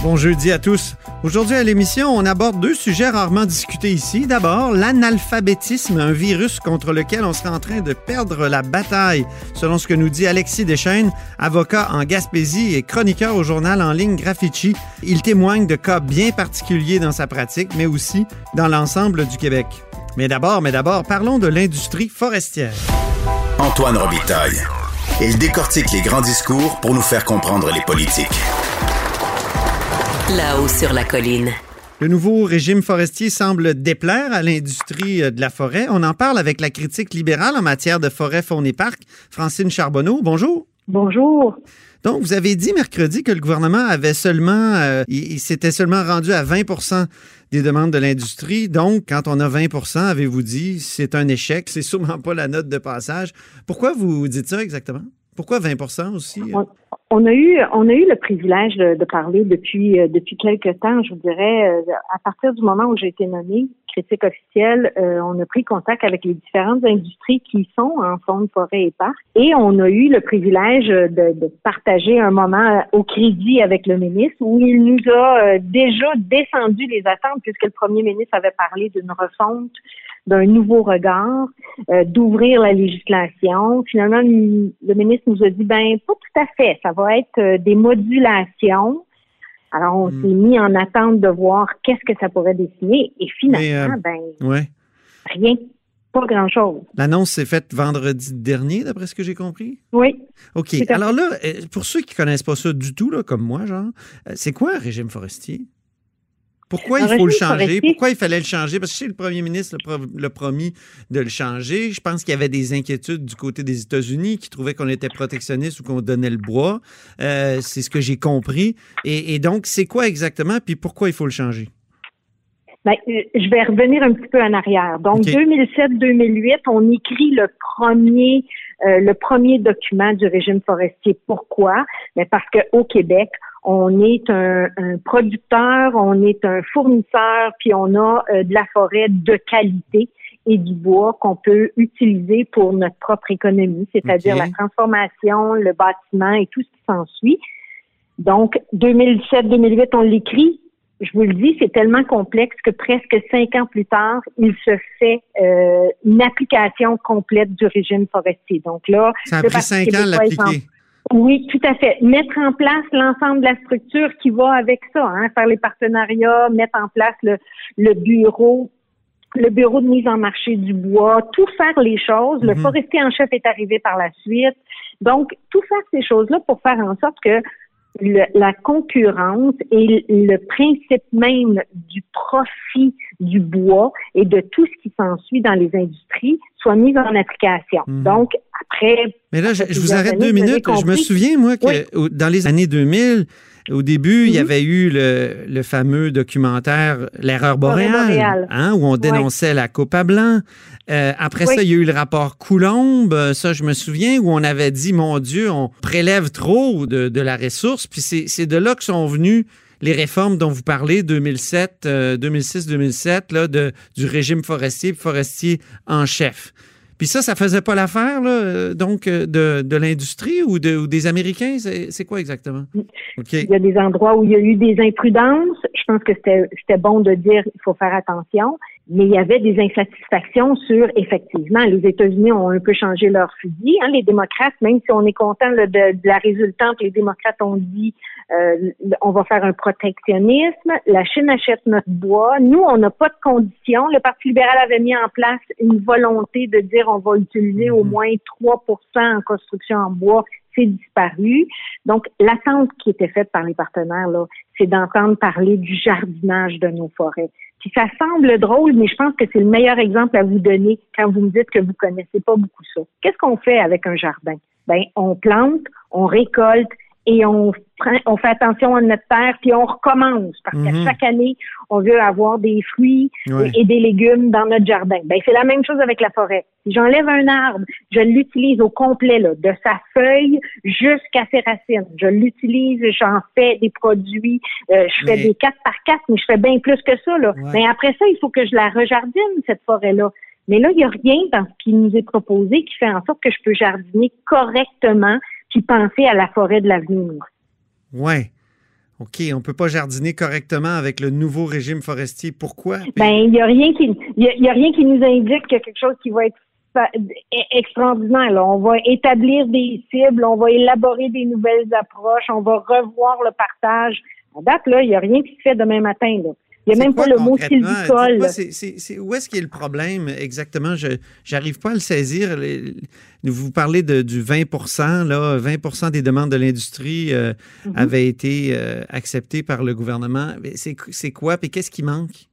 Bon jeudi à tous. Aujourd'hui à l'émission, on aborde deux sujets rarement discutés ici. D'abord, l'analphabétisme, un virus contre lequel on serait en train de perdre la bataille, selon ce que nous dit Alexis Deschaines, avocat en Gaspésie et chroniqueur au journal en ligne Graffiti. Il témoigne de cas bien particuliers dans sa pratique, mais aussi dans l'ensemble du Québec. Mais d'abord, mais d'abord, parlons de l'industrie forestière. Antoine Robitaille. Il décortique les grands discours pour nous faire comprendre les politiques. Là-haut sur la colline. Le nouveau régime forestier semble déplaire à l'industrie euh, de la forêt. On en parle avec la critique libérale en matière de forêt, faune et parc, Francine Charbonneau. Bonjour. Bonjour. Donc, vous avez dit mercredi que le gouvernement avait seulement, euh, il, il s'était seulement rendu à 20% des demandes de l'industrie. Donc, quand on a 20% avez-vous dit, c'est un échec, c'est sûrement pas la note de passage. Pourquoi vous dites ça exactement? Pourquoi 20% aussi? On, a eu on a eu le privilège de, de parler depuis euh, depuis quelques temps, je vous dirais, euh, à partir du moment où j'ai été nommée critique officielle, euh, on a pris contact avec les différentes industries qui sont en faune, forêt et parc, et on a eu le privilège de, de partager un moment au crédit avec le ministre où il nous a déjà descendu les attentes puisque le premier ministre avait parlé d'une refonte d'un nouveau regard, euh, d'ouvrir la législation. Finalement, le ministre nous a dit, ben pas tout à fait, ça va être euh, des modulations. Alors, on Hmm. s'est mis en attente de voir qu'est-ce que ça pourrait dessiner. Et finalement, Mais, euh, ben Ouais. rien, pas grand-chose. L'annonce s'est faite vendredi dernier, d'après ce que j'ai compris? Oui. OK. Alors là, pour ceux qui connaissent pas ça du tout, là, comme moi, genre, c'est quoi un régime forestier? Pourquoi il faut le changer? Pourquoi il fallait le changer? Parce que je sais que le premier ministre l'a pro- l'a promis de le changer. Je pense qu'il y avait des inquiétudes du côté des États-Unis qui trouvaient qu'on était protectionniste ou qu'on donnait le bois. Euh, c'est ce que j'ai compris. Et, et donc, c'est quoi exactement? Puis pourquoi il faut le changer? Ben, euh, je vais revenir un petit peu en arrière. Donc, OK. 2007-2008, on écrit le premier, euh, le premier document du régime forestier. Pourquoi? Ben, parce qu'au Québec, on est un, un producteur, on est un fournisseur, puis on a euh, de la forêt de qualité et du bois qu'on peut utiliser pour notre propre économie, c'est-à-dire la transformation, le bâtiment et tout ce qui s'ensuit. Donc, 2007-2008, on l'écrit. Je vous le dis, c'est tellement complexe que presque cinq ans plus tard, il se fait euh, une application complète du régime forestier. Donc là, Ça a pris cinq ans l'appliquer. Oui, tout à fait. Mettre en place l'ensemble de la structure qui va avec ça, hein, faire les partenariats, mettre en place le, le bureau, le bureau de mise en marché du bois, tout faire les choses. Le Mhm. forestier en chef est arrivé par la suite. Donc, tout faire ces choses-là pour faire en sorte que le- la concurrence et le principe même du profit du bois et de tout ce qui s'ensuit dans les industries soit mis en application. Mhm. Donc, après Mais là, je, Après je vous arrête années, deux minutes. Je me souviens, moi, que Oui. dans les années 2000, au début, il y Mhm. avait eu le, le fameux documentaire L'erreur boréale, hein, où on dénonçait la coupe à blanc. Euh, après Oui. ça, il y a eu le rapport Coulombe, euh, ça, je me souviens, où on avait dit, mon Dieu, on prélève trop de, de la ressource. Puis c'est c'est de là que sont venues les réformes dont vous parlez, 2007, euh, 2006-2007, là, de, du régime forestier, forestier en chef. Puis ça, ça faisait pas l'affaire, là, donc, euh, de, de l'industrie ou, de, ou des Américains? C'est quoi exactement? OK. Il y a des endroits où il y a eu des imprudences. Je pense que c'était c'était bon de dire il faut faire attention. Mais il y avait des insatisfactions sur, effectivement, les États-Unis ont un peu changé leur fusil. Hein, les démocrates, même si on est content de, de, la résultante, les démocrates ont dit euh, on va faire un protectionnisme, la Chine achète notre bois. Nous, on n'a pas de conditions. Le Parti libéral avait mis en place une volonté de dire on va utiliser au mhm. moins 3% en construction en bois. C'est disparu. Donc, l'attente qui était faite par les partenaires, là, c'est d'entendre parler du jardinage de nos forêts. Puis ça semble drôle, mais je pense que c'est le meilleur exemple à vous donner quand vous me dites que vous connaissez pas beaucoup ça. Qu'est-ce qu'on fait avec un jardin? Ben, on plante, on récolte et on, on fait attention à notre terre, puis on recommence. Parce qu'à mhm. chaque année, on veut avoir des fruits et, des légumes dans notre jardin. Ben, c'est la même chose avec la forêt. Si j'enlève un arbre, je l'utilise au complet, là, de sa feuille jusqu'à ses racines. Je l'utilise, j'en fais des produits, euh, je fais des 4 par 4, mais je fais bien plus que ça. Là. Mais après ça, il faut que je la rejardine, cette forêt-là. Mais là, il n'y a rien dans ce qui nous est proposé qui fait en sorte que je peux jardiner correctement puis penser à la forêt de l'avenir. Oui. OK, on ne peut pas jardiner correctement avec le nouveau régime forestier. Pourquoi? Ben, il n'y a rien qui y a, rien qui nous indique que quelque chose qui va être extraordinaire. On va établir des cibles, on va élaborer des nouvelles approches, on va revoir le partage. À date, là, il n'y a rien qui se fait demain matin. Là. Il n'y a même pas le mot sylvicole. où est-ce qu'il y a le problème exactement? Je n'arrive pas à le saisir. Vous parlez de, du 20% là, 20% des demandes de l'industrie euh, mm-hmm. avaient été euh, acceptées par le gouvernement. C'est quoi? Et qu'est-ce qui manque?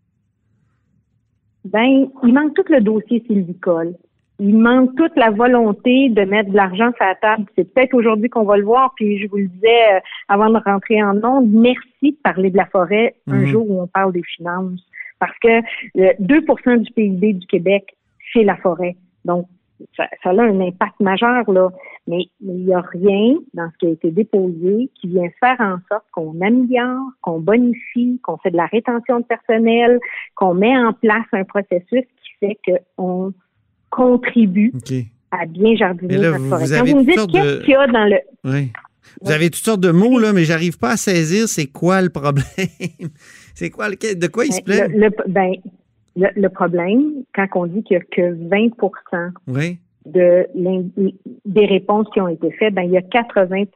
Ben, il manque tout le dossier sylvicole il manque toute la volonté de mettre de l'argent sur la table. C'est peut-être aujourd'hui qu'on va le voir. Puis je vous le disais euh, avant de rentrer en ondes, merci de parler de la forêt un mhm. jour où on parle des finances. Parce que 2% du PIB du Québec, c'est la forêt. Donc, ça, ça, a un impact majeur, là. Mais il n'y a rien dans ce qui a été déposé qui vient faire en sorte qu'on améliore, qu'on bonifie, qu'on fait de la rétention de personnel, qu'on met en place un processus qui fait qu'on contribue à bien jardiner notre forêt. Quand vous me dites qu'est-ce qu'il y a dans le... Oui. Vous avez toutes sortes de mots, là, mais j'arrive pas à saisir c'est quoi le problème. c'est quoi de quoi il se ben, plaît? Le, ben, le, problème, quand on dit qu'il n'y a que 20 de des réponses qui ont été faites, ben, il y a 80%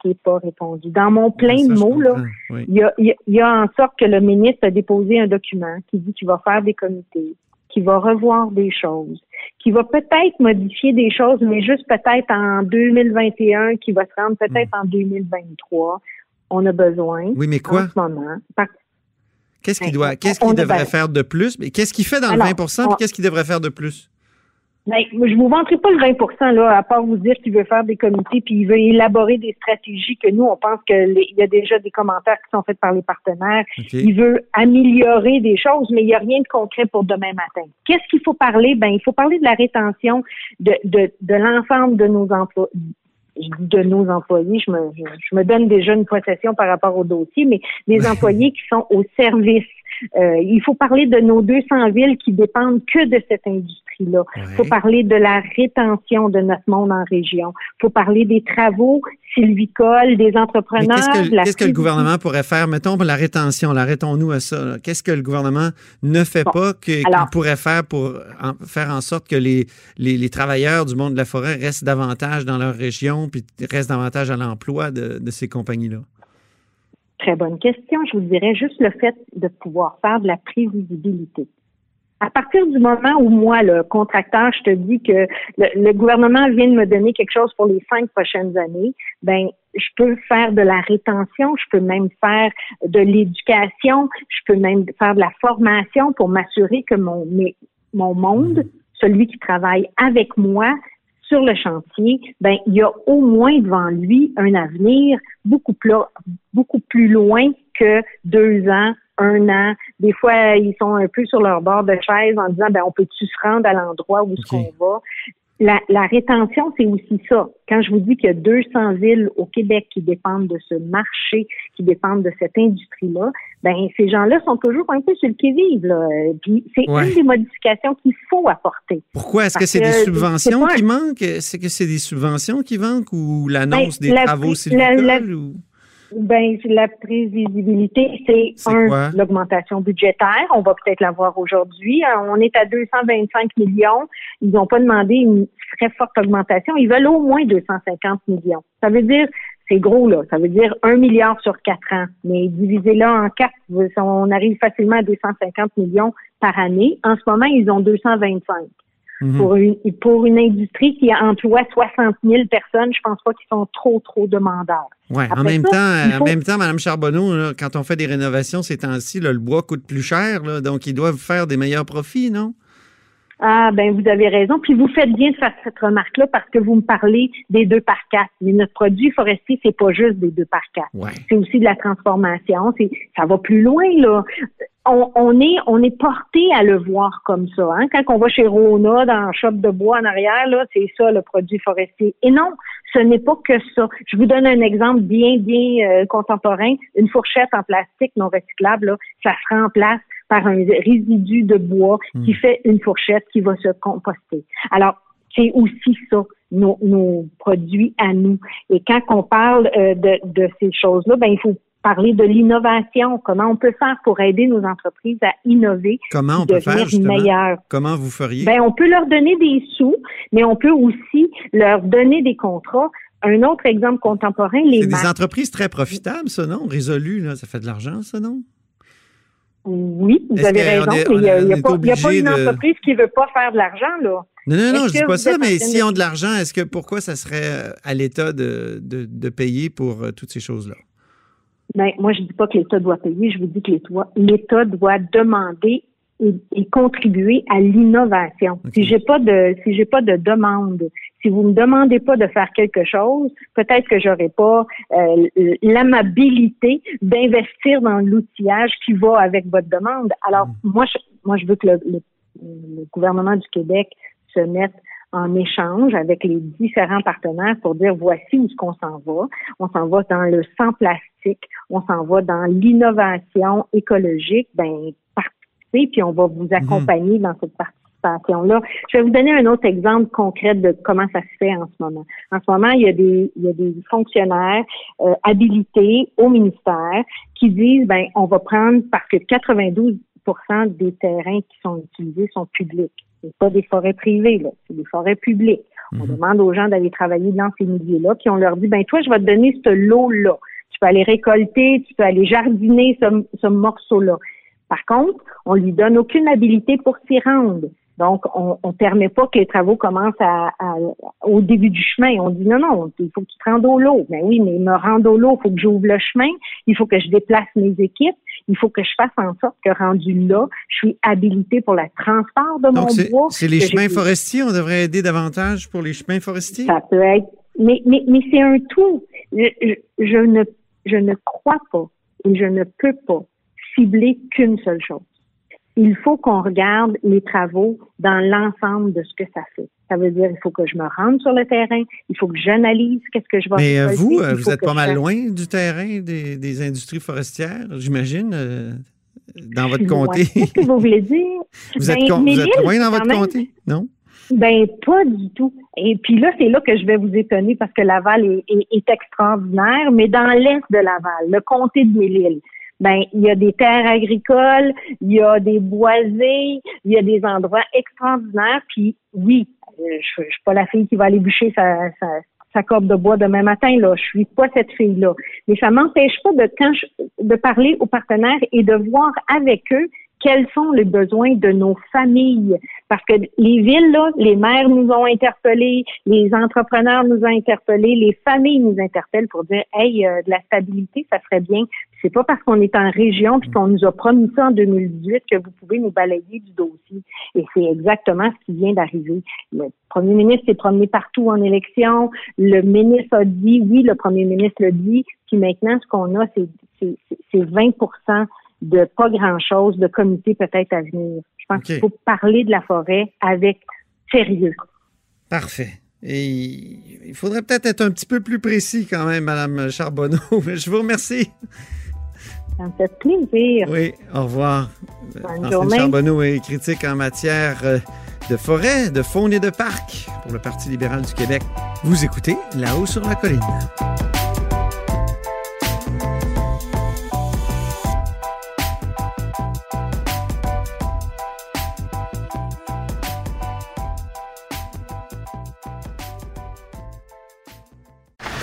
qui n'est pas répondu. Dans mon plein de mots, là, il, y a, il y a en sorte que le ministre a déposé un document qui dit qu'il va faire des comités, qu'il va revoir des choses, qui va peut-être modifier des choses, mais juste peut-être en 2021, qui va se rendre peut-être en 2023. On a besoin. Oui, mais quoi? En ce moment. Qu'est-ce qu'il ben, doit, qu'est-ce qu'il devrait faire de plus? Mais qu'est-ce qu'il fait dans le 20% qu'est-ce qu'il devrait faire de plus? Ben, je vous vanterai pas le 20 là, à part vous dire qu'il veut faire des comités puis il veut élaborer des stratégies que nous, on pense qu'il y a déjà des commentaires qui sont faits par les partenaires. Il veut améliorer des choses, mais il n'y a rien de concret pour demain matin. Qu'est-ce qu'il faut parler? Ben, il faut parler de la rétention de, de, de l'ensemble de nos emplois de nos employés, je me, je me donne déjà une possession par rapport au dossier, mais des employés qui sont au service euh, il faut parler de nos 200 villes qui dépendent que de cette Il faut parler de la rétention de notre monde en région. Il faut parler des travaux sylvicoles, des entrepreneurs. Qu'est-ce que, le gouvernement pourrait faire? Mettons la rétention, arrêtons-nous à ça. Qu'est-ce que le gouvernement ne fait pas qu'il pourrait faire pour faire en sorte que les, les, travailleurs du monde de la forêt restent davantage dans leur région puis restent davantage à l'emploi de ces compagnies-là? Très bonne question. Je vous dirais juste le fait de pouvoir faire de la prévisibilité. À partir du moment où moi, le contracteur, je te dis que le, gouvernement vient de me donner quelque chose pour les cinq prochaines années, ben je peux faire de la rétention, je peux même faire de l'éducation, je peux même faire de la formation pour m'assurer que mon mon monde, celui qui travaille avec moi, sur le chantier, ben il y a au moins devant lui un avenir beaucoup plus beaucoup plus loin que deux ans, un an. Des fois, ils sont un peu sur leur bord de chaise en disant ben on peut-tu se rendre à l'endroit où ce qu'on va? La, la rétention, c'est aussi ça. Quand je vous dis qu'il y a 200 villes au Québec qui dépendent de ce marché, qui dépendent de cette industrie-là, ben ces gens-là sont toujours un peu sur le qui-vive. Puis c'est une des modifications qu'il faut apporter. Pourquoi? Est-ce que c'est des subventions qui manquent? Est-ce que c'est des subventions qui manquent ou l'annonce ben, des travaux sylvicoles? Ben, la prévisibilité, c'est un, l'augmentation budgétaire. On va peut-être l'avoir aujourd'hui. Euh, On est à 225 millions. Ils n'ont pas demandé une très forte augmentation. Ils veulent au moins 250 millions. Ça veut dire, c'est gros, là. Ça veut dire un milliard sur quatre ans. Mais divisé là en quatre, on arrive facilement à 250 millions par année. En ce moment, ils ont 225. Mhm. Pour une, pour une industrie qui emploie 60 000 personnes, je pense pas qu'ils sont trop, trop demandeurs. Ouais, en même ça, temps, en même temps, Mme Charbonneau, là, quand on fait des rénovations ces temps-ci, le bois coûte plus cher, là, donc ils doivent faire des meilleurs profits, non? Ah, ben vous avez raison. Puis vous faites bien de faire cette remarque-là parce que vous me parlez des deux par quatre. Mais notre produit forestier, c'est pas juste des deux par quatre. Ouais. C'est aussi de la transformation. C'est, ça va plus loin, là. On, on est, on est porté à le voir comme ça. Hein? Quand on va chez Rona, dans le shop de bois en arrière, là, c'est ça le produit forestier. Et non, ce n'est pas que ça. Je vous donne un exemple bien, bien euh, contemporain. Une fourchette en plastique non recyclable, là, ça se remplace par un résidu de bois qui fait une fourchette qui va se composter. Alors, c'est aussi ça, nos, nos produits à nous. Et quand on parle euh, de, de ces choses-là, ben il faut parler de l'innovation. Comment on peut faire pour aider nos entreprises à innover, Comment on peut devenir faire, justement? meilleures. Comment vous feriez? Ben, on peut leur donner des sous, mais on peut aussi leur donner des contrats. Un autre exemple contemporain, les c'est des entreprises très profitables, ça, non? Résolu, là, ça fait de l'argent, ça, non? Oui, vous avez raison. est- mais Il n'y a, pas, a une de- entreprise qui veut pas faire de l'argent, là. Non, non, non, je dis que pas ça, mais s'ils ont de l'argent, est-ce que pourquoi ça serait euh, à l'État de, de, de payer pour euh, toutes ces choses-là? Ben, moi, je dis pas que l'État doit payer, je vous dis que l'État, doit demander et, et contribuer à l'innovation. Si j'ai pas de, si j'ai pas de demande, si vous me demandez pas de faire quelque chose, peut-être que j'aurai pas euh, l'amabilité d'investir dans l'outillage qui va avec votre demande. Alors, moi, je, moi, je veux que le, le- le gouvernement du Québec se mette en échange avec les différents partenaires pour dire voici où ce qu'on s'en va. On s'en va dans le sans plastique, on s'en va dans l'innovation écologique. Ben, participez, puis on va vous accompagner dans cette participation-là. Je vais vous donner un autre exemple concret de comment ça se fait en ce moment. En ce moment, il y a des, il y a des fonctionnaires euh, habilités au ministère qui disent, ben, on va prendre parce que 92% des terrains qui sont utilisés sont publics. C'est pas des forêts privées, là. C'est des forêts publiques. On demande aux gens d'aller travailler dans ces milieux-là, puis on leur dit, ben, toi, je vais te donner ce lot-là. Tu peux aller récolter, tu peux aller jardiner ce, ce morceau-là. Par contre, on lui donne aucune habilité pour s'y rendre. Donc, on ne permet pas que les travaux commencent à, à- au début du chemin. On dit non, non, il faut que tu te rendes au lot. Ben oui, mais me rendre au lot, il faut que j'ouvre le chemin, il faut que je déplace mes équipes, il faut que je fasse en sorte que rendu là, je suis habilité pour le transport de Donc, mon bois. c'est les chemins forestiers. On devrait aider davantage pour les chemins forestiers? Ça peut être. Mais, mais, mais c'est un tout. Je, je- je ne, je ne crois pas et je ne peux pas cibler qu'une seule chose. Il faut qu'on regarde les travaux dans l'ensemble de ce que ça fait. Ça veut dire il faut que je me rende sur le terrain, il faut que j'analyse qu'est-ce que je vais Mais euh, vous, euh, vous êtes pas mal loin du terrain des, des industries forestières, j'imagine, euh, dans votre comté? Qu'est-ce que vous voulez dire? Vous êtes, Ben, con- mes vous êtes villes, loin dans votre même, comté, non? Ben pas du tout. Et puis là, c'est là que je vais vous étonner parce que Laval est, est- est extraordinaire, mais dans l'est de Laval, le comté de Mille-Îles, ben il y a des terres agricoles, il y a des boisés, il y a des endroits extraordinaires. Puis oui, je, suis pas la fille qui va aller bûcher sa, sa, sa corde de bois demain matin. Là, je suis pas cette fille-là. Mais ça m'empêche pas de quand je- de parler aux partenaires et de voir avec eux quels sont les besoins de nos familles. Parce que les villes, là, les maires nous ont interpellés, les entrepreneurs nous ont interpellés, les familles nous interpellent pour dire, hey, euh, de la stabilité, ça serait bien. C'est pas parce qu'on est en région puis qu'on nous a promis ça en 2018 que vous pouvez nous balayer du dossier. Et c'est exactement ce qui vient d'arriver. Le premier ministre s'est promené partout en élection. Le ministre a dit, oui, le premier ministre le dit. Puis maintenant, ce qu'on a, c'est c'est- c'est- c'est 20% de pas grand-chose, de comités peut-être à venir. Je pense qu'il faut parler de la forêt avec sérieux. Parfait. Et il faudrait peut-être être un petit peu plus précis quand même, Madame Charbonneau. Je vous remercie. Ça me fait plaisir. Oui, au revoir. Bonne journée. Charbonneau est critique en matière euh, de forêt, de faune et de parc pour le Parti libéral du Québec. Vous écoutez là-haut sur la colline.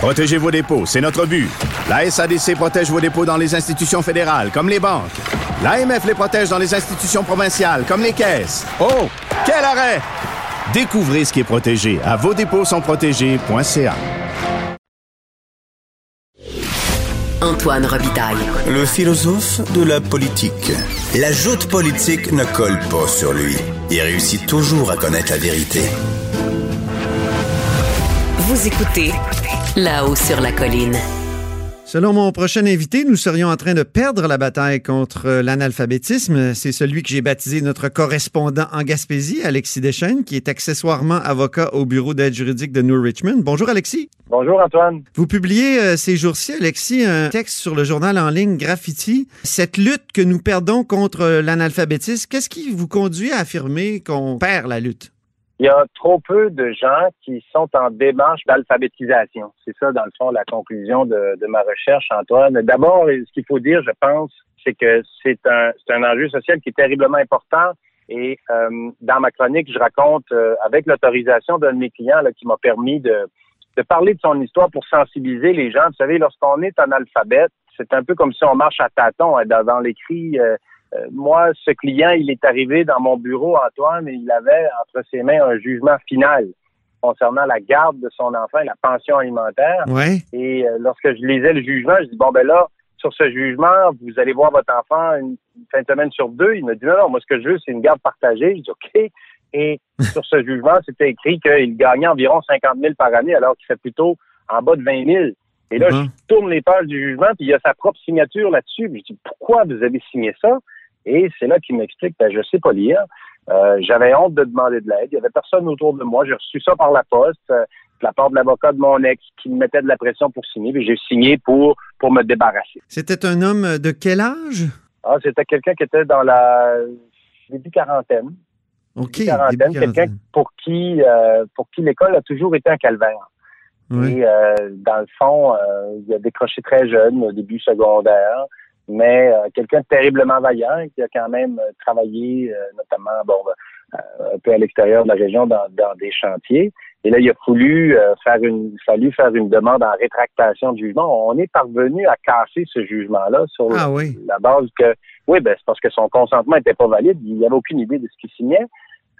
Protégez vos dépôts, c'est notre but. La SADC protège vos dépôts dans les institutions fédérales, comme les banques. L'AMF les protège dans les institutions provinciales, comme les caisses. Oh, quel arrêt! Découvrez ce qui est protégé à vos dépôts sont protégés.ca. Antoine Robitaille. Le philosophe de la politique. La joute politique ne colle pas sur lui. Il réussit toujours à connaître la vérité. Vous écoutez là-haut sur la colline. Selon mon prochain invité, nous serions en train de perdre la bataille contre l'analphabétisme. C'est celui que j'ai baptisé notre correspondant en Gaspésie, Alexis Deschênes, qui est accessoirement avocat au bureau d'aide juridique de New Richmond. Bonjour Alexis. Bonjour Antoine. Vous publiez euh, ces jours-ci, Alexis, un texte sur le journal en ligne Graffiti. Cette lutte que nous perdons contre l'analphabétisme, qu'est-ce qui vous conduit à affirmer qu'on perd la lutte? Il y a trop peu de gens qui sont en démarche d'alphabétisation. C'est ça, dans le fond, la conclusion de, ma recherche, Antoine. D'abord, ce qu'il faut dire, je pense, c'est que c'est un, un enjeu social qui est terriblement important. Et euh, dans ma chronique, je raconte, euh, avec l'autorisation d'un de mes clients qui m'a permis de, de parler de son histoire pour sensibiliser les gens. Vous savez, lorsqu'on est analphabète, c'est un peu comme si on marche à tâtons hein, dans, l'écrit. Euh, moi, ce client, il est arrivé dans mon bureau, Antoine, et il avait entre ses mains un jugement final concernant la garde de son enfant et la pension alimentaire. Ouais. Et euh, lorsque je lisais le jugement, je dis bon ben là, sur ce jugement, vous allez voir votre enfant une, fin de semaine sur deux. Il me dit non, non moi ce que je veux, c'est une garde partagée. Je dis OK. Et sur ce jugement, c'était écrit qu'il gagnait environ 50 000 par année, alors qu'il fait plutôt en bas de 20 000. Et là, Mhm. je tourne les pages du jugement, puis il y a sa propre signature là-dessus. Je dis pourquoi vous avez signé ça? Et c'est là qu'il m'explique ben je sais pas lire. Euh, J'avais honte de demander de l'aide. Il y avait personne autour de moi. J'ai reçu ça par la poste, euh, de la part de l'avocat de mon ex, qui me mettait de la pression pour signer. Puis j'ai signé pour pour me débarrasser. C'était un homme de quel âge? Ah, c'était quelqu'un qui était dans la début quarantaine. OK. Début quarantaine, quelqu'un pour qui euh, pour qui l'école a toujours été un calvaire. Oui. Et dans le fond, il a décroché très jeune, au début secondaire, mais euh, quelqu'un de terriblement vaillant qui a quand même euh, travaillé, euh, notamment bon, euh, un peu à l'extérieur de la région dans, dans des chantiers. Et là, il a fallu euh, faire une, fallu faire une demande en rétractation du jugement. On est parvenu à casser ce jugement-là sur Ah oui. la base que, oui, ben c'est parce que son consentement n'était pas valide. Il n'avait aucune idée de ce qu'il signait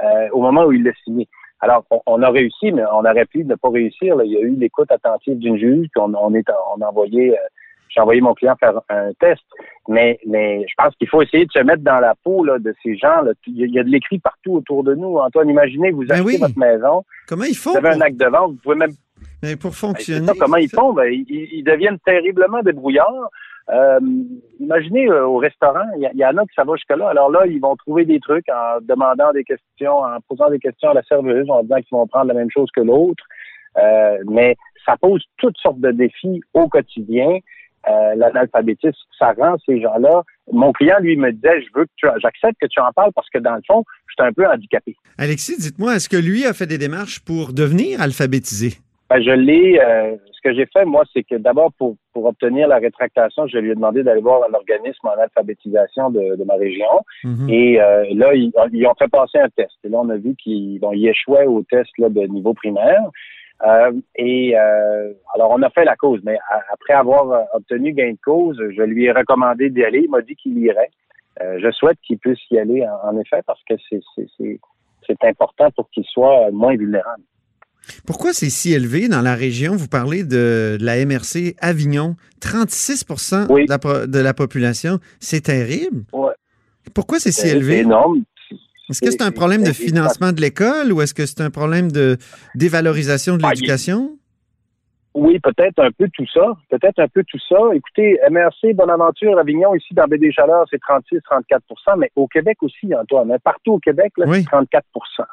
euh, au moment où il l'a signé. Alors, on, on a réussi, mais on aurait pu ne pas réussir. là. Il y a eu l'écoute attentive d'une juge, puis on, on est, on a envoyé, euh, j'ai envoyé mon client faire un test. Mais, mais je pense qu'il faut essayer de se mettre dans la peau là, de ces gens. Là. Il y a- de l'écrit partout autour de nous. Antoine, imaginez, vous Ben achetez oui. votre maison, Comment ils font vous avez un acte de vente, vous pouvez même ben, pour ben, fonctionner? ça, comment ils font? Ben, ils, ils deviennent terriblement débrouillards. Euh, imaginez euh, au restaurant, il y, a- il y en a qui ça va jusque-là. Alors là, ils vont trouver des trucs en demandant des questions, en posant des questions à la serveuse, en disant qu'ils vont prendre la même chose que l'autre. Euh, mais ça pose toutes sortes de défis au quotidien. Euh, L'analphabétisme, ça rend ces gens-là. Mon client, lui, me disait, je veux que tu, j'accepte que tu en parles parce que dans le fond, je suis un peu handicapé. Alexis, dites-moi, est-ce que lui a fait des démarches pour devenir alphabétisé? Ben, je l'ai. euh, ce que j'ai fait, moi, c'est que d'abord, pour, pour obtenir la rétractation, je lui ai demandé d'aller voir un organisme en alphabétisation de, de ma région. Mhm. Et euh, là, ils, ils ont fait passer un test. Et là, on a vu qu'ils bon, ils échouaient au test là, de niveau primaire. Euh, et euh, alors, on a fait la cause. Mais a- après avoir euh, obtenu gain de cause, je lui ai recommandé d'y aller. Il m'a dit qu'il irait. Euh, je souhaite qu'il puisse y aller, en, en effet, parce que c'est c'est- c'est- c'est important pour qu'il soit moins vulnérable. Pourquoi c'est si élevé dans la région? Vous parlez de, de la MRC Avignon, 36 Oui. de, la, po- de la population. C'est terrible. Ouais. Pourquoi c'est si C'est élevé? énorme. Est-ce que c'est un problème de financement de l'école ou est-ce que c'est un problème de dévalorisation de il- l'éducation? Oui, peut-être un peu tout ça. Peut-être un peu tout ça. Écoutez, MRC Bonaventure Avignon, ici dans Baie des Chaleurs, c'est 36-34% mais au Québec aussi, Antoine. hein. Partout au Québec, là, Oui. c'est 34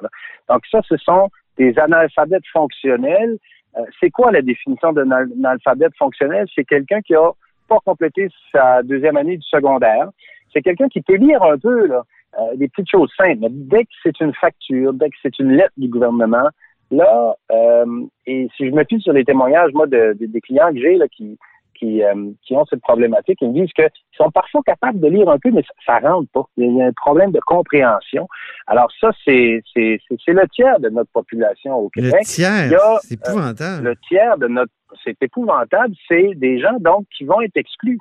là. Donc ça, ce sont des analphabètes fonctionnels. Euh, c'est quoi la définition d'un al- analphabète fonctionnel? C'est quelqu'un qui a pas complété sa deuxième année du secondaire. C'est quelqu'un qui peut lire un peu là, euh, des petites choses simples. Mais dès que c'est une facture, dès que c'est une lettre du gouvernement, là, euh, et si je me fie sur les témoignages, moi, de, de- des clients que j'ai là, qui, qui, euh, qui ont cette problématique, ils me disent qu'ils sont parfois capables de lire un peu, mais ça, ça rentre pas. Il y a un problème de compréhension. Alors ça, c'est c'est c'est- le tiers de notre population au Le Québec. tiers, y a, c'est épouvantable. Le tiers de notre c'est épouvantable, c'est des gens donc qui vont être exclus.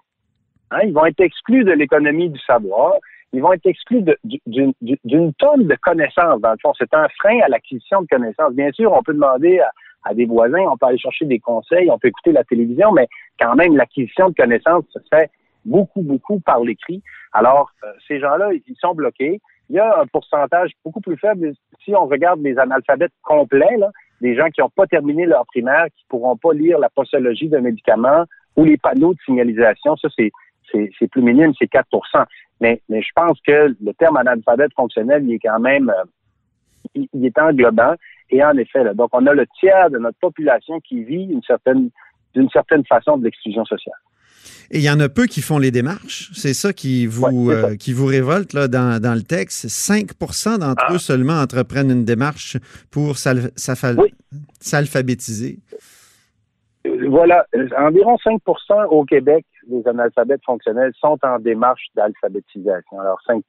Hein, ils vont être exclus de l'économie du savoir. Ils vont être exclus d'une tonne de connaissances. Dans le fond, c'est un frein à l'acquisition de connaissances. Bien sûr, on peut demander à, à, des voisins, on peut aller chercher des conseils, on peut écouter la télévision, mais quand même, l'acquisition de connaissances se fait beaucoup, beaucoup par l'écrit. Alors, euh, ces gens-là, ils sont bloqués. Il y a un pourcentage beaucoup plus faible si on regarde les analphabètes complets, là, des gens qui n'ont pas terminé leur primaire, qui pourront pas lire la posologie d'un médicament ou les panneaux de signalisation. Ça, c'est c'est plus minime, c'est 4 mais, mais je pense que le terme analphabète fonctionnel, il est quand même euh, il, est englobant. Et en effet, là, donc on a le tiers de notre population qui vit une certaine d'une certaine façon de l'exclusion sociale. Et il y en a peu qui font les démarches. C'est ça qui vous, euh, qui vous révolte là, dans, dans le texte. 5% d'entre ah. eux seulement entreprennent une démarche pour s'alphabétiser. Euh, voilà, environ 5 au Québec des analphabètes fonctionnels sont en démarche d'alphabétisation. Alors 5%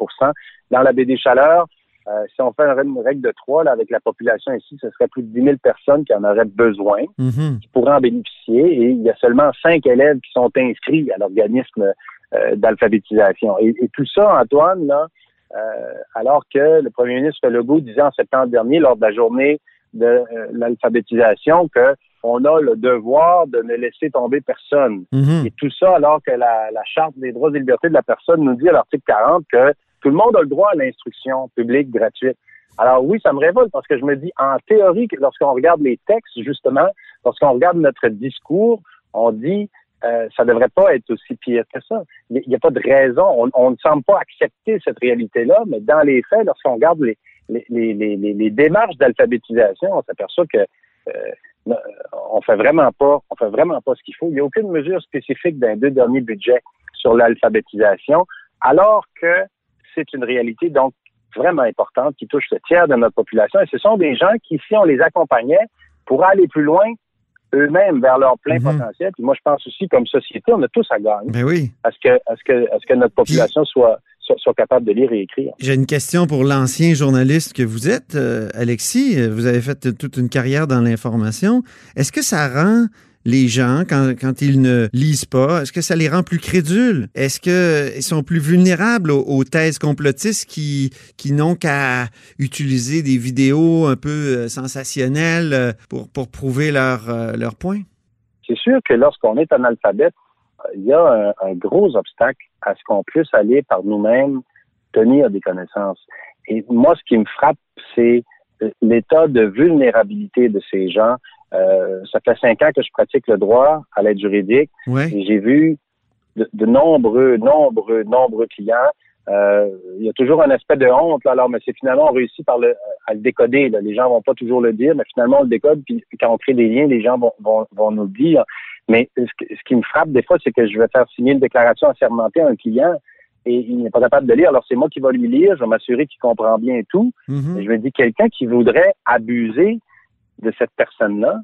Dans la baie des Chaleurs, euh, si on fait une règle de trois avec la population ici, ce serait plus de 10 000 personnes qui en auraient besoin, mm-hmm. qui pourraient en bénéficier. Et il y a seulement cinq élèves qui sont inscrits à l'organisme euh, d'alphabétisation. Et, tout ça, Antoine, là, euh, alors que le premier ministre Legault disait en septembre dernier, lors de la journée de l'alphabétisation, que on a le devoir de ne laisser tomber personne. Mm-hmm. Et tout ça alors que la, la Charte des droits et libertés de la personne nous dit à l'article 40 que tout le monde a le droit à l'instruction publique gratuite. Alors oui, ça me révolte parce que je me dis, en théorie, lorsqu'on regarde les textes, justement, lorsqu'on regarde notre discours, on dit, euh, ça devrait pas être aussi pire que ça. Il n'y a pas de raison. On, ne semble pas accepter cette réalité-là, mais dans les faits, lorsqu'on regarde les, les, les, les, démarches d'alphabétisation, on s'aperçoit que euh, on fait vraiment pas, on fait vraiment pas ce qu'il faut. Il n'y a aucune mesure spécifique dans les deux derniers budgets sur l'alphabétisation, alors que c'est une réalité donc vraiment importante qui touche le tiers de notre population. Et ce sont des gens qui, si on les accompagnait, pourraient aller plus loin eux-mêmes vers leur plein mhm. potentiel. Puis moi, je pense aussi, comme société, on a tous à gagner. Mais ben oui. À ce que, à ce que, à ce que notre population soit, soit, capable de lire et écrire. J'ai une question pour l'ancien journaliste que vous êtes, euh, Alexis. Vous avez fait toute une carrière dans l'information. Est-ce que ça rend les gens quand, quand ils ne lisent pas? Est-ce que ça les rend plus crédules? Est-ce qu'ils sont plus vulnérables aux, thèses complotistes qui, qui n'ont qu'à utiliser des vidéos un peu euh, sensationnelles euh, pour, pour prouver leur, leur point? C'est sûr que lorsqu'on est analphabète, il y a un, gros obstacle à ce qu'on puisse aller par nous-mêmes tenir des connaissances. Et moi, ce qui me frappe, c'est l'état de vulnérabilité de ces gens euh, ça fait cinq ans que je pratique le droit à l'aide juridique. Et j'ai vu de, nombreux, nombreux, nombreux clients. Euh, il y a toujours un aspect de honte, là, alors, mais c'est finalement on réussit par le, à le décoder. Là. Les gens vont pas toujours le dire, mais finalement on le décode, puis, quand on crée des liens, les gens vont, vont, vont nous le dire. Mais ce, qui me frappe des fois, c'est que je vais faire signer une déclaration assermentée à un client et il n'est pas capable de lire. Alors c'est moi qui vais lui lire, je vais m'assurer qu'il comprend bien tout. Mm-hmm. Et je me dis, quelqu'un qui voudrait abuser de cette personne-là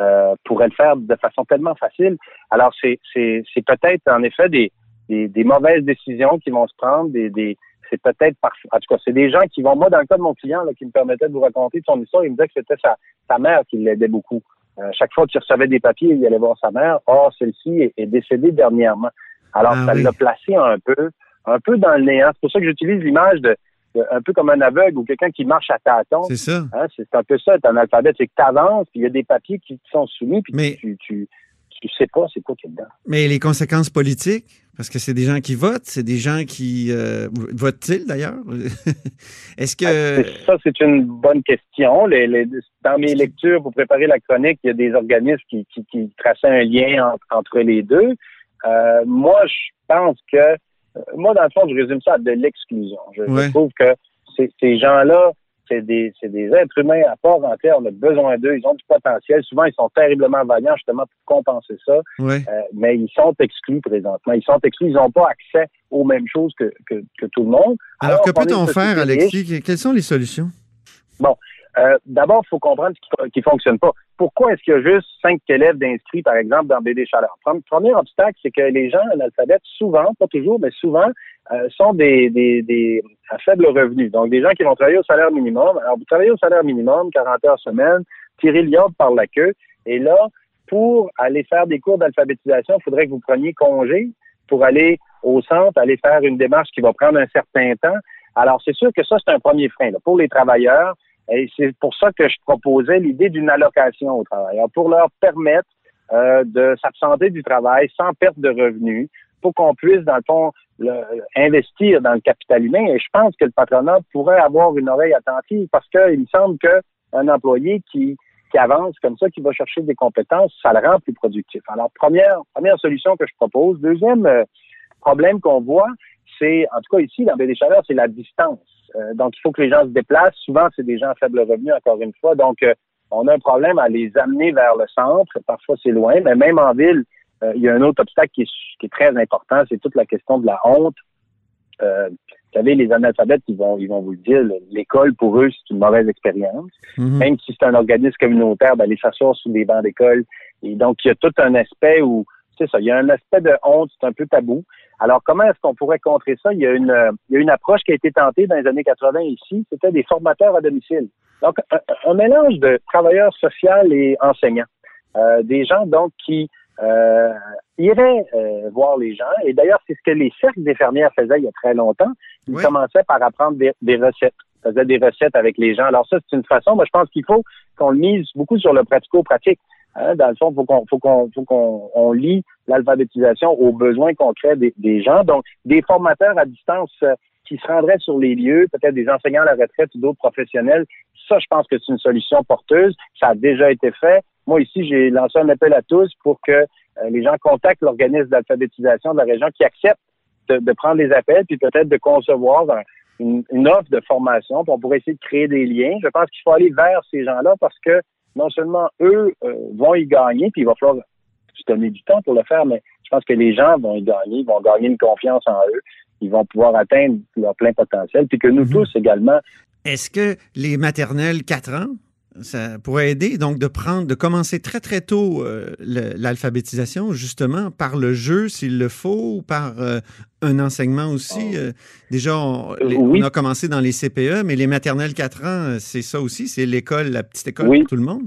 euh, pourrait le faire de façon tellement facile. Alors, c'est, c'est, c'est peut-être en effet des, des, des, mauvaises décisions qui vont se prendre, des, des c'est peut-être par, en tout cas, c'est des gens qui vont, moi, dans le cas de mon client, là, qui me permettait de vous raconter son histoire, il me disait que c'était sa, sa mère qui l'aidait beaucoup. Euh, chaque fois qu'il recevait des papiers, il allait voir sa mère. Or, celle-ci est, décédée dernièrement. Alors, ah ça l'a placé un peu, un peu dans le néant. C'est pour ça que j'utilise l'image de, un peu comme un aveugle ou quelqu'un qui marche à tâtons. C'est ça. Hein, c'est un peu ça, un alphabet. C'est que tu avances, puis il y a des papiers qui te sont soumis, puis tu, tu, tu, sais pas c'est quoi qui est dedans. Mais les conséquences politiques, parce que c'est des gens qui votent, c'est des gens qui euh, votent-ils d'ailleurs? Est-ce que... Ah, ça, c'est une bonne question. Les, dans mes lectures pour préparer la chronique, il y a des organismes qui, qui, qui traçaient un lien entre les deux. Euh, moi, je pense que euh, moi, dans le fond, je résume ça à de l'exclusion. Je, trouve que ces gens-là, c'est des, des êtres humains à part entière. On a besoin d'eux. Ils ont du potentiel. Souvent, ils sont terriblement vaillants justement pour compenser ça. Euh, mais ils sont exclus présentement. Ils sont exclus. Ils n'ont pas accès aux mêmes choses que, que, tout le monde. Alors, que peut-on faire, Alexis? Quelles sont les solutions? Bon, euh, d'abord, il faut comprendre ce qui ne fonctionne pas. Pourquoi est-ce qu'il y a juste cinq élèves d'inscrits, par exemple, dans BD Chaleur? Premier obstacle, c'est que les gens analphabètes, souvent, pas toujours, mais souvent, euh, sont des, des, des à faible revenu. Donc, des gens qui vont travailler au salaire minimum. Alors, vous travaillez au salaire minimum, 40 heures semaine, tirez le par la queue, et là, pour aller faire des cours d'alphabétisation, il faudrait que vous preniez congé pour aller au centre, aller faire une démarche qui va prendre un certain temps. Alors, c'est sûr que ça, c'est un premier frein pour les travailleurs. Et c'est pour ça que je proposais l'idée d'une allocation aux travailleurs, pour leur permettre euh, de s'absenter du travail sans perte de revenus, pour qu'on puisse, dans le fond, investir dans le capital humain. Et je pense que le patronat pourrait avoir une oreille attentive parce qu'il me semble qu'un employé qui, qui avance comme ça, qui va chercher des compétences, ça le rend plus productif. Alors, première, première solution que je propose. Deuxième euh, problème qu'on voit, c'est, en tout cas ici, dans des Chaleurs, c'est la distance. Euh, donc, il faut que les gens se déplacent. Souvent, c'est des gens à faible revenu, encore une fois. Donc, euh, on a un problème à les amener vers le centre. Parfois, c'est loin, mais même en ville, euh, il y a un autre obstacle qui est, très important, c'est toute la question de la honte. vous savez, les analphabètes, ils vont, ils vont vous le dire, l'école, pour eux, c'est une mauvaise expérience. Mhm. Même si c'est un organisme communautaire, d'aller s'asseoir sous des bancs d'école. Et donc, il y a tout un aspect où, c'est ça, il y a un aspect de honte, c'est un peu tabou. Alors, comment est-ce qu'on pourrait contrer ça? Il y, a une, il y a une approche qui a été tentée dans les années 80 ici, c'était des formateurs à domicile. Donc, un, mélange de travailleurs sociaux et enseignants. Euh, des gens, donc, qui euh, iraient euh, voir les gens. Et d'ailleurs, c'est ce que les cercles d'infirmières faisaient il y a très longtemps. Ils commençaient par apprendre des, des recettes faisaient des recettes avec les gens. Alors ça, c'est une façon, moi je pense qu'il faut qu'on le mise beaucoup sur le pratico-pratique. Hein, dans le fond, faut qu'on faut qu'on faut qu'on on lie l'alphabétisation aux besoins concrets des, des, gens. Donc, des formateurs à distance euh, qui se rendraient sur les lieux, peut-être des enseignants à la retraite ou d'autres professionnels. Ça, je pense que c'est une solution porteuse. Ça a déjà été fait. Moi, ici, j'ai lancé un appel à tous pour que euh, les gens contactent l'organisme d'alphabétisation de la région qui accepte de, de prendre les appels, puis peut-être de concevoir une, une, offre de formation. Puis on pourrait essayer de créer des liens. Je pense qu'il faut aller vers ces gens-là parce que non seulement eux euh, vont y gagner, puis il va falloir se donner du temps pour le faire, mais je pense que les gens vont y gagner, vont gagner une confiance en eux, ils vont pouvoir atteindre leur plein potentiel, puis que nous mhm. tous également. Est-ce que les maternelles 4 ans, ça pourrait aider donc de prendre, de commencer très très tôt euh, l'alphabétisation justement par le jeu s'il le faut ou par euh, un enseignement aussi. Oh. déjà, on, a commencé dans les CPE, mais les maternelles 4 ans, c'est ça aussi, c'est l'école, la petite école pour tout le monde.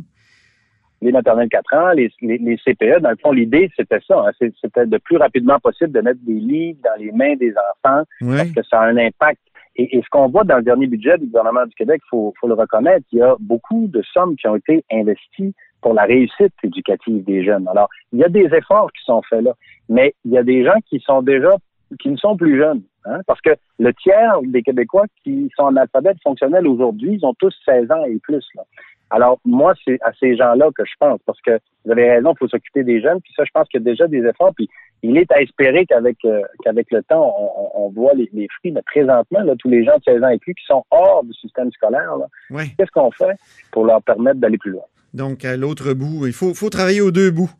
Les maternelles 4 ans, les, les, CPE, dans le fond, l'idée, c'était ça. Hein, c'était de plus rapidement possible de mettre des livres dans les mains des enfants parce que ça a un impact et, ce qu'on voit dans le dernier budget du gouvernement du Québec, il faut, le reconnaître, il y a beaucoup de sommes qui ont été investies pour la réussite éducative des jeunes. Alors, il y a des efforts qui sont faits là, mais il y a des gens qui sont déjà, qui ne sont plus jeunes. Hein, parce que le tiers des Québécois qui sont en alphabet fonctionnel aujourd'hui, ils ont tous 16 ans et plus. Là. Alors, moi, c'est à ces gens-là que je pense, parce que vous avez raison, il faut s'occuper des jeunes, puis ça, je pense qu'il y a déjà des efforts, puis il est à espérer qu'avec euh, qu'avec le temps, on, voit les, fruits, mais présentement, là, tous les gens de 16 ans et plus qui sont hors du système scolaire, qu'est-ce qu'on fait pour leur permettre d'aller plus loin? Donc, à l'autre bout, il faut, faut travailler aux deux bouts.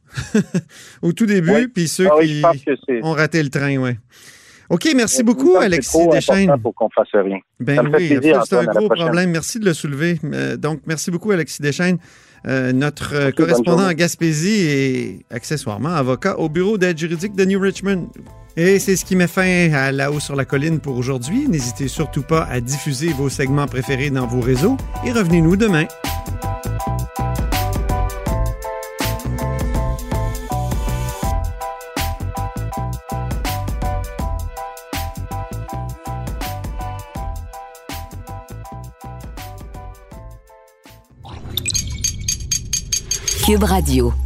Au tout début, puis ceux ah qui ont raté le train, oui. OK, merci beaucoup, Alexis Deschaines. pour qu'on fasse rien. Ben oui, c'est un gros problème. Merci de le soulever. Euh, donc, merci beaucoup, Alexis Deschaines, euh, notre euh, correspondant à Gaspésie et accessoirement avocat au bureau d'aide juridique de New Richmond. Et c'est ce qui met fin à La Haut sur la Colline pour aujourd'hui. N'hésitez surtout pas à diffuser vos segments préférés dans vos réseaux et revenez-nous demain. Cube Radio.